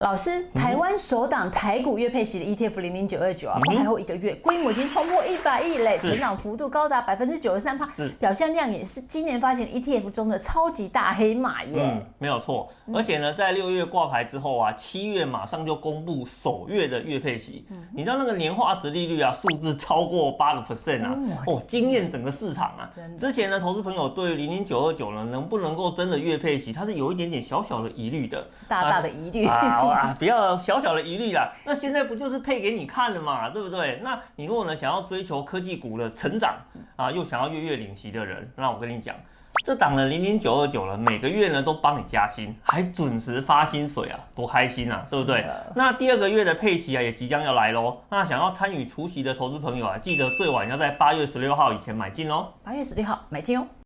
老师，台湾首档台股月配息的 ETF 零零九二九啊，挂牌后一个月规模已经冲破一百亿嘞，成长幅度高达百分之九十三趴，表现亮眼，是今年发行 ETF 中的超级大黑马耶。嗯，没有错。而且呢，在六月挂牌之后啊，七月马上就公布首月的月配息。你知道那个年化值利率啊，数字超过八个 percent 啊，哦，惊艳整个市场啊。之前呢，投资朋友对零零九二九呢，能不能够真的月配息，他是有一点点小小的疑虑的，是大大的疑虑啊。啊，不要小小的疑虑啦。那现在不就是配给你看了嘛，对不对？那你如果呢想要追求科技股的成长啊，又想要月月领息的人，那我跟你讲，这档呢零零九二九了，每个月呢都帮你加薪，还准时发薪水啊，多开心啊，对不对？那第二个月的配息啊也即将要来喽。那想要参与除息的投资朋友啊，记得最晚要在八月十六号以前买进哦。八月十六号买进哦。